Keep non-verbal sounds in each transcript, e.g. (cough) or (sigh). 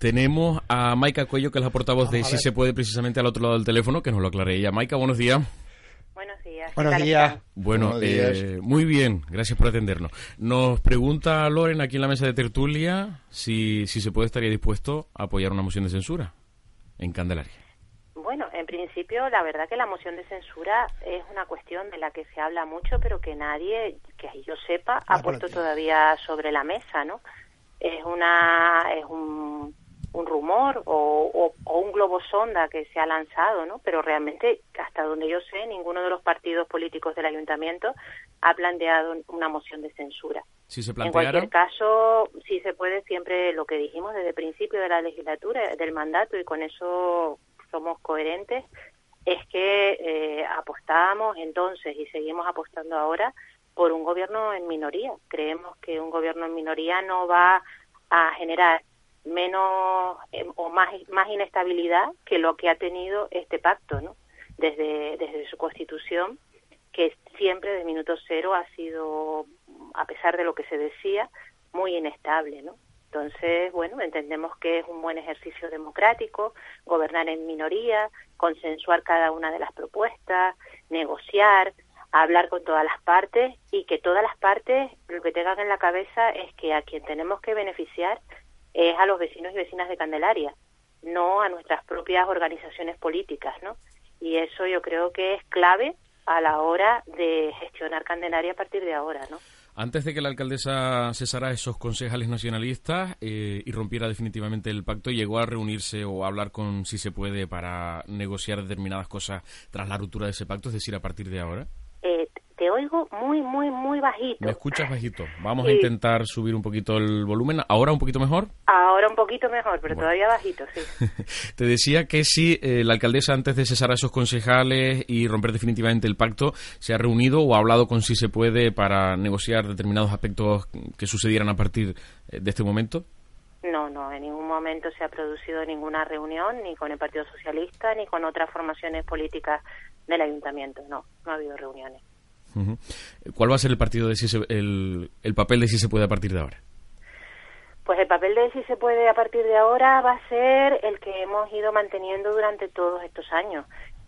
Tenemos a Maika Cuello, que es la portavoz de Si se puede, precisamente al otro lado del teléfono, que nos lo aclare ella. Maika, buenos días. Buenos días. Buenos días. Bueno, eh, muy bien, gracias por atendernos. Nos pregunta Loren aquí en la mesa de tertulia si, si se puede estaría dispuesto a apoyar una moción de censura en Candelaria. Bueno, en principio, la verdad que la moción de censura es una cuestión de la que se habla mucho, pero que nadie, que yo sepa, ha puesto todavía sobre la mesa, ¿no? Es una, es un, un rumor o, un globo sonda que se ha lanzado, ¿no? Pero realmente, hasta donde yo sé, ninguno de los partidos políticos del ayuntamiento ha planteado una moción de censura. Si se en cualquier caso, si se puede, siempre lo que dijimos desde el principio de la legislatura, del mandato, y con eso somos coherentes, es que eh, apostábamos entonces y seguimos apostando ahora por un gobierno en minoría. Creemos que un gobierno en minoría no va a generar menos eh, o más más inestabilidad que lo que ha tenido este pacto, ¿no? Desde desde su constitución, que siempre de minuto cero ha sido, a pesar de lo que se decía, muy inestable, ¿no? Entonces, bueno, entendemos que es un buen ejercicio democrático, gobernar en minoría, consensuar cada una de las propuestas, negociar, hablar con todas las partes y que todas las partes lo que tengan en la cabeza es que a quien tenemos que beneficiar es a los vecinos y vecinas de Candelaria, no a nuestras propias organizaciones políticas, ¿no? Y eso yo creo que es clave a la hora de gestionar Candelaria a partir de ahora, ¿no? Antes de que la alcaldesa cesara esos concejales nacionalistas eh, y rompiera definitivamente el pacto, llegó a reunirse o a hablar con si se puede para negociar determinadas cosas tras la ruptura de ese pacto, es decir, a partir de ahora. Oigo muy, muy, muy bajito. ¿Me escuchas bajito? Vamos a intentar subir un poquito el volumen. ¿Ahora un poquito mejor? Ahora un poquito mejor, pero todavía bajito, sí. (laughs) Te decía que si eh, la alcaldesa, antes de cesar a esos concejales y romper definitivamente el pacto, se ha reunido o ha hablado con si se puede para negociar determinados aspectos que sucedieran a partir eh, de este momento. No, no, en ningún momento se ha producido ninguna reunión, ni con el Partido Socialista, ni con otras formaciones políticas del ayuntamiento. No, no ha habido reuniones. ¿Cuál va a ser el partido de si el, el papel de si se puede a partir de ahora? Pues el papel de si se puede a partir de ahora va a ser el que hemos ido manteniendo durante todos estos años.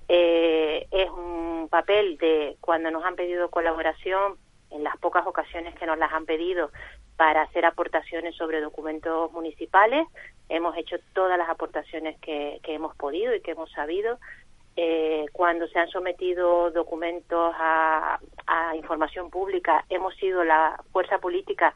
Eh, es un papel de cuando nos han pedido colaboración, en las pocas ocasiones que nos las han pedido, para hacer aportaciones sobre documentos municipales. Hemos hecho todas las aportaciones que hemos podido y que hemos sabido eh, cuando se han sometido documentos a, información pública, hemos sido la fuerza política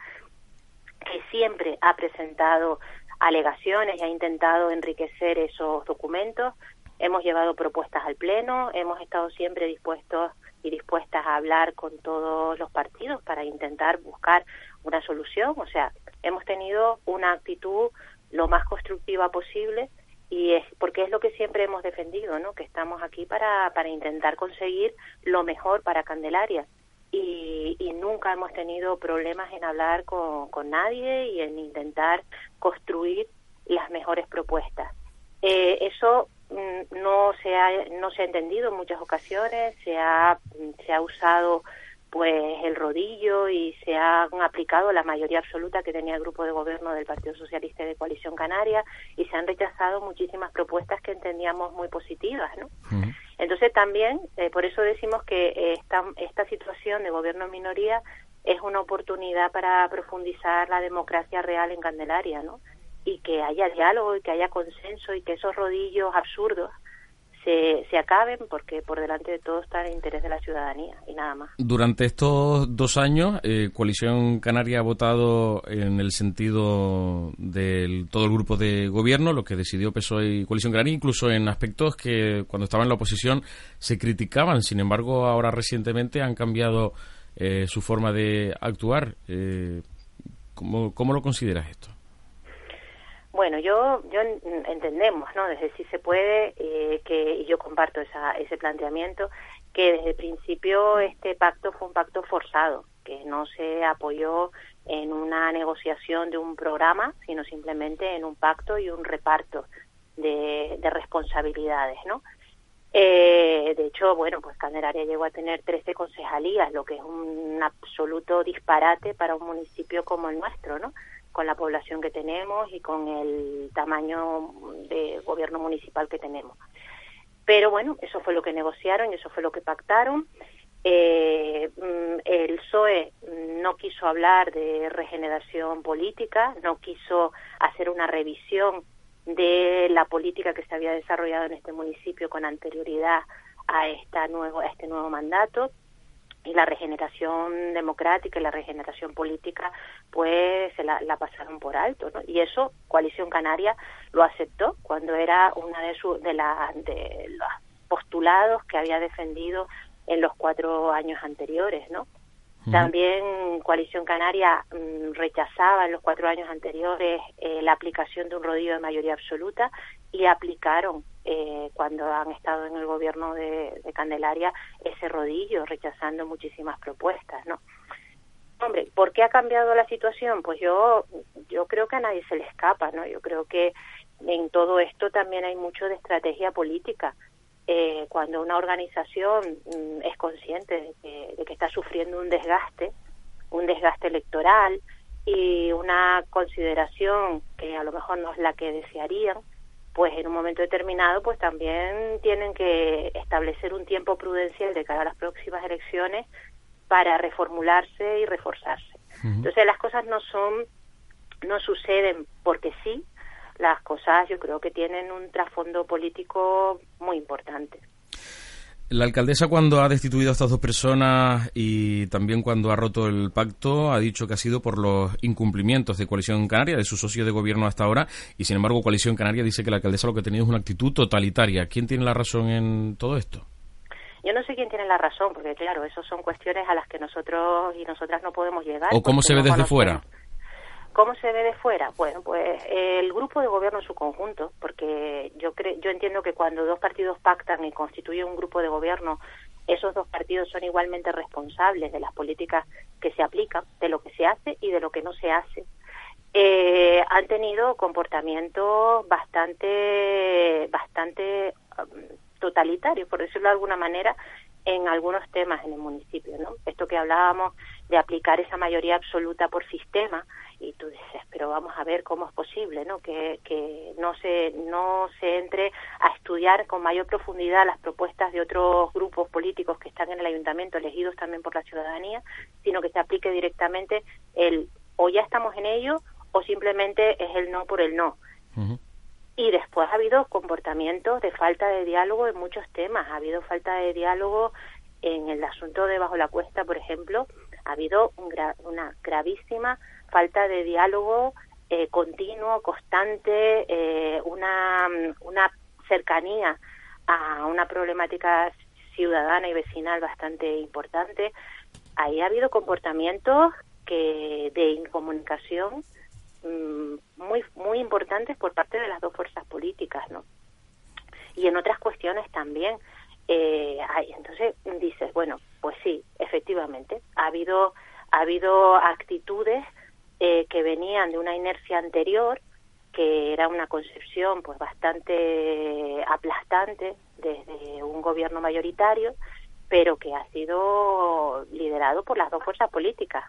que siempre ha presentado alegaciones y ha intentado enriquecer esos documentos. Hemos llevado propuestas al Pleno, hemos estado siempre dispuestos y dispuestas a hablar con todos los partidos para intentar buscar una solución. O sea, hemos tenido una actitud lo más constructiva posible y es porque es lo que siempre hemos defendido, ¿no? Que estamos aquí para, para intentar conseguir lo mejor para Candelaria y, y nunca hemos tenido problemas en hablar con, con nadie y en intentar construir las mejores propuestas. Eh, eso mm, no se ha no se ha entendido en muchas ocasiones, se ha se ha usado pues el rodillo y se han aplicado la mayoría absoluta que tenía el grupo de gobierno del Partido Socialista y de Coalición Canaria y se han rechazado muchísimas propuestas que entendíamos muy positivas, ¿no? Entonces también, eh, por eso decimos que eh, esta, esta situación de gobierno en minoría es una oportunidad para profundizar la democracia real en Candelaria, ¿no? Y que haya diálogo y que haya consenso y que esos rodillos absurdos se, acaben porque por delante de todo está el interés de la ciudadanía y nada más. Durante estos dos años, eh, Coalición Canaria ha votado en el sentido del todo el grupo de gobierno, lo que decidió PSOE y Coalición Canaria, incluso en aspectos que cuando estaba en la oposición se criticaban. Sin embargo, ahora recientemente han cambiado eh, su forma de actuar. Eh, ¿cómo, ¿Cómo lo consideras esto? Bueno, yo, yo entendemos, ¿no? Desde si se puede, eh, que y yo comparto esa, ese planteamiento, que desde el principio este pacto fue un pacto forzado, que no se apoyó en una negociación de un programa, sino simplemente en un pacto y un reparto de, de responsabilidades, ¿no? Eh, de hecho, bueno, pues Candelaria llegó a tener 13 concejalías, lo que es un absoluto disparate para un municipio como el nuestro, ¿no? Con la población que tenemos y con el tamaño de gobierno municipal que tenemos. Pero bueno, eso fue lo que negociaron eso fue lo que pactaron. Eh, mm, el PSOE no quiso hablar de regeneración política, no quiso hacer una revisión de la política que se había desarrollado en este municipio con anterioridad a, esta nuevo, a este nuevo mandato y la regeneración democrática y la regeneración política pues se la, pasaron por alto ¿no? y eso coalición canaria lo aceptó cuando era una de sus de, la, de los postulados que había defendido en los cuatro años anteriores no también Coalición Canaria mm, rechazaba en los cuatro años anteriores eh, la aplicación de un rodillo de mayoría absoluta y aplicaron eh, cuando han estado en el gobierno de, Candelaria ese rodillo, rechazando muchísimas propuestas, ¿no? Hombre, ¿por qué ha cambiado la situación? Pues yo, yo creo que a nadie se le escapa, ¿no? Yo creo que en todo esto también hay mucho de estrategia política. Eh, cuando una organización mm, es consciente de que, está sufriendo un desgaste, un desgaste electoral y una consideración que a lo mejor no es la que desearían, pues en un momento determinado pues también tienen que establecer un tiempo prudencial de cara a las próximas elecciones para reformularse y reforzarse. Entonces las cosas no son no suceden porque las cosas yo creo que tienen un trasfondo político muy importante. La alcaldesa cuando ha destituido a estas dos personas y también cuando ha roto el pacto ha dicho que ha sido por los incumplimientos de Coalición Canaria, de su socio de gobierno hasta ahora, y sin embargo Coalición Canaria dice que la alcaldesa lo que ha tenido es una actitud totalitaria. ¿Quién tiene la razón en todo esto? Yo no sé quién tiene la razón, porque claro, eso son cuestiones a las que nosotros y nosotras no podemos llegar. ¿O cómo se ve desde fuera? ¿Cómo se ve de fuera? Bueno, pues el grupo de gobierno en su conjunto, porque yo creo, yo entiendo que cuando dos partidos pactan y constituyen un grupo de gobierno, esos dos partidos son igualmente responsables de las políticas que se aplican, de lo que se hace y de lo que no se hace. Eh, han tenido comportamientos bastante, bastante um, totalitarios, por decirlo de alguna manera, en algunos temas en el municipio, ¿no? Esto que hablábamos de aplicar esa mayoría absoluta por sistema, y tú dices pero vamos a ver cómo es posible no que, que no se no se entre a estudiar con mayor profundidad las propuestas de otros grupos políticos que están en el ayuntamiento elegidos también por la ciudadanía sino que se aplique directamente el o ya estamos en ello o simplemente es el no por el no y después ha habido comportamientos de falta de diálogo en muchos temas ha habido falta de diálogo en el asunto de bajo la cuesta por ejemplo ha habido una gravísima falta de diálogo eh, continuo, constante, eh, una, una cercanía a una problemática ciudadana y vecinal bastante importante. Ahí ha habido comportamientos que de incomunicación muy muy importantes por parte de las dos fuerzas políticas, ¿no? Y en otras cuestiones también. Eh, entonces dices, bueno, pues sí, efectivamente, ha habido ha habido actitudes eh, que venían de una inercia anterior, que era una concepción pues bastante aplastante desde un gobierno mayoritario, pero que ha sido liderado por las dos fuerzas políticas.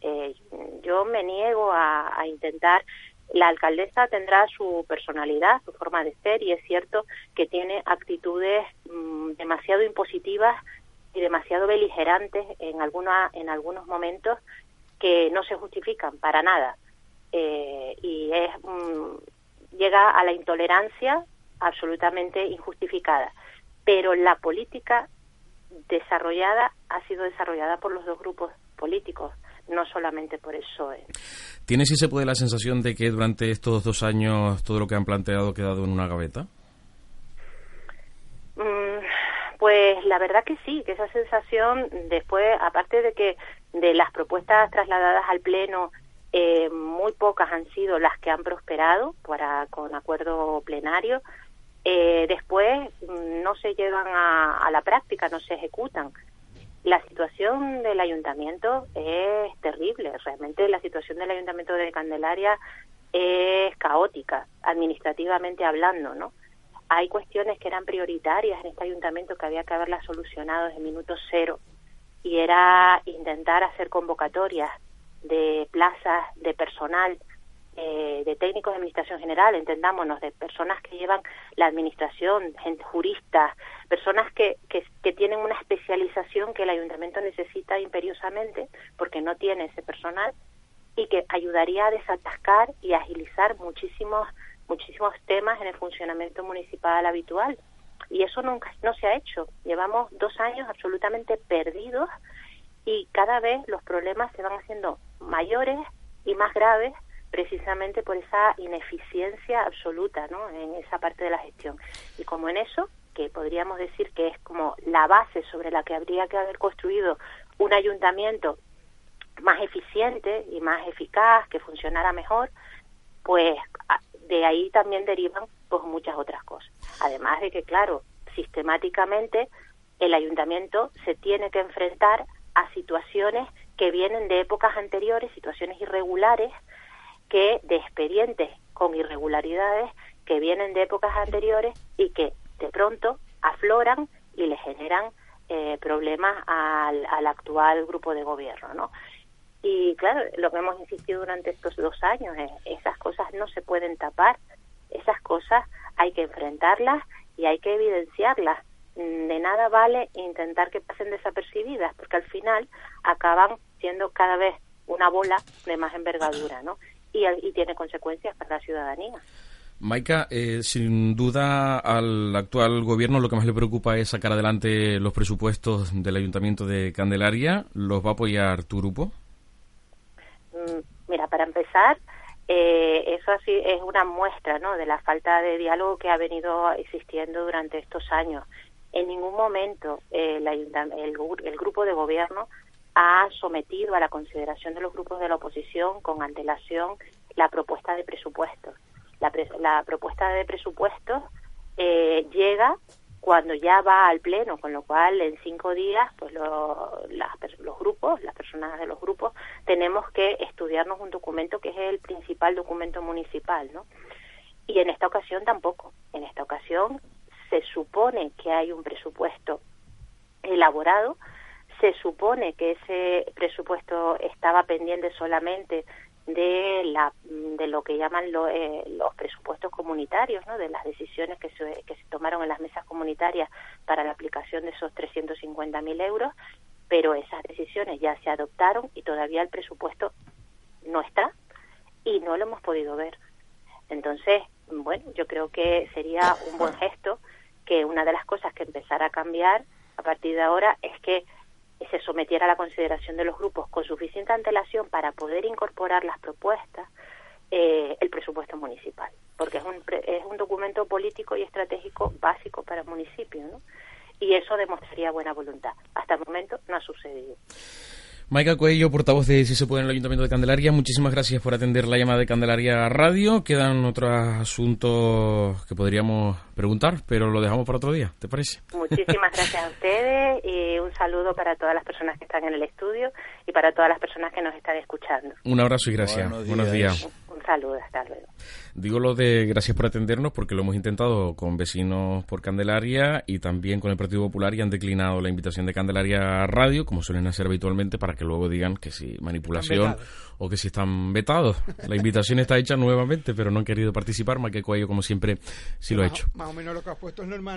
Eh, yo me niego a, intentar la alcaldesa tendrá su personalidad, su forma de ser y es cierto que tiene actitudes mm, demasiado impositivas y demasiado beligerantes en alguna en algunos momentos que no se justifican para nada eh, y es llega a la intolerancia absolutamente injustificada. Pero la política desarrollada ha sido desarrollada por los dos grupos políticos, no solamente por el PSOE. ¿Tiene, si se puede, la sensación de que durante estos dos años todo lo que han planteado ha quedado en una gaveta? Mm, pues la verdad que sí, que esa sensación después, aparte de que de las propuestas trasladadas al Pleno, eh, muy pocas han sido las que han prosperado para con acuerdo plenario. Eh, después mm, no se llevan a, la práctica, no se ejecutan. La situación del ayuntamiento es terrible. Realmente la situación del ayuntamiento de Candelaria es caótica, administrativamente hablando, ¿no? Hay cuestiones que eran prioritarias en este ayuntamiento que había que haberlas solucionado desde minuto cero y era intentar hacer convocatorias de plazas de personal eh, de técnicos de administración general, entendámonos, de personas que llevan la administración, gente, juristas, personas que, que, que, tienen una especialización que el ayuntamiento necesita imperiosamente porque no tiene ese personal y que ayudaría a desatascar y agilizar muchísimos muchísimos temas en el funcionamiento municipal habitual. Y eso nunca no se ha hecho. Llevamos dos años absolutamente perdidos y cada vez los problemas se van haciendo mayores y más graves precisamente por esa ineficiencia absoluta ¿no? en esa parte de la gestión. Y como en eso, que podríamos decir que es como la base sobre la que habría que haber construido un ayuntamiento más eficiente y más eficaz, que funcionara mejor, pues de ahí también derivan pues muchas otras cosas. Además de que, claro, sistemáticamente el ayuntamiento se tiene que enfrentar a situaciones que vienen de épocas anteriores, situaciones irregulares, que de expedientes con irregularidades que vienen de épocas anteriores y que de pronto afloran y le generan eh, problemas al, al, actual grupo de gobierno, ¿no? Y claro, lo que hemos insistido durante estos dos años es esas cosas no se pueden tapar, esas cosas hay que enfrentarlas y hay que evidenciarlas. De nada vale intentar que pasen desapercibidas, porque al final acaban siendo cada vez una bola de más envergadura, ¿no? Y, tiene consecuencias para la ciudadanía. Maika, eh, sin duda al actual gobierno lo que más le preocupa es sacar adelante los presupuestos del Ayuntamiento de Candelaria. ¿Los va a apoyar tu grupo? Mm, mira, para empezar, eh, eso así es una muestra ¿no? de la falta de diálogo que ha venido existiendo durante estos años. En ningún momento eh, el, el grupo de gobierno ha sometido a la consideración de los grupos de la oposición con antelación la propuesta de presupuestos. La, la propuesta de presupuestos eh, llega cuando ya va al pleno, con lo cual en cinco días, pues los grupos, las personas de los grupos, tenemos que estudiarnos un documento que es el principal documento municipal, ¿no? Y en esta ocasión tampoco. En esta ocasión se supone que hay un presupuesto elaborado, se supone que ese presupuesto estaba pendiente solamente de la de lo que llaman eh, los presupuestos comunitarios, ¿no? de las decisiones que se, que se tomaron en las mesas comunitarias para la aplicación de esos 350.000 euros, pero esas decisiones ya se adoptaron y todavía el presupuesto no está y no lo hemos podido ver. Entonces, bueno, yo creo que sería un buen gesto que una de las cosas que empezara a cambiar a partir de ahora es que se sometiera a la consideración de los grupos con suficiente antelación para poder incorporar las propuestas eh, el presupuesto municipal, porque es un, es un documento político y estratégico básico para el municipio. Y eso demostraría buena voluntad. Hasta el momento no ha sucedido. Maica Cuello, portavoz de Si se puede en el Ayuntamiento de Candelaria, muchísimas gracias por atender la llamada de Candelaria Radio. Quedan otros asuntos que podríamos preguntar, pero lo dejamos para otro día, ¿te parece? Muchísimas gracias a ustedes y un saludo para todas las personas que están en el estudio y para todas las personas que nos están escuchando. Un abrazo y gracias. Buenos días. Saludo, hasta luego. Digo lo de gracias por atendernos porque lo hemos intentado con vecinos por Candelaria y también con el Partido Popular y han declinado la invitación de Candelaria Radio, como suelen hacer habitualmente, para que luego digan que si manipulación o que si están vetados. La invitación está hecha nuevamente, pero no han querido participar. Más que Cuello, como siempre, sí lo ha hecho. Más o menos lo que has puesto es normal.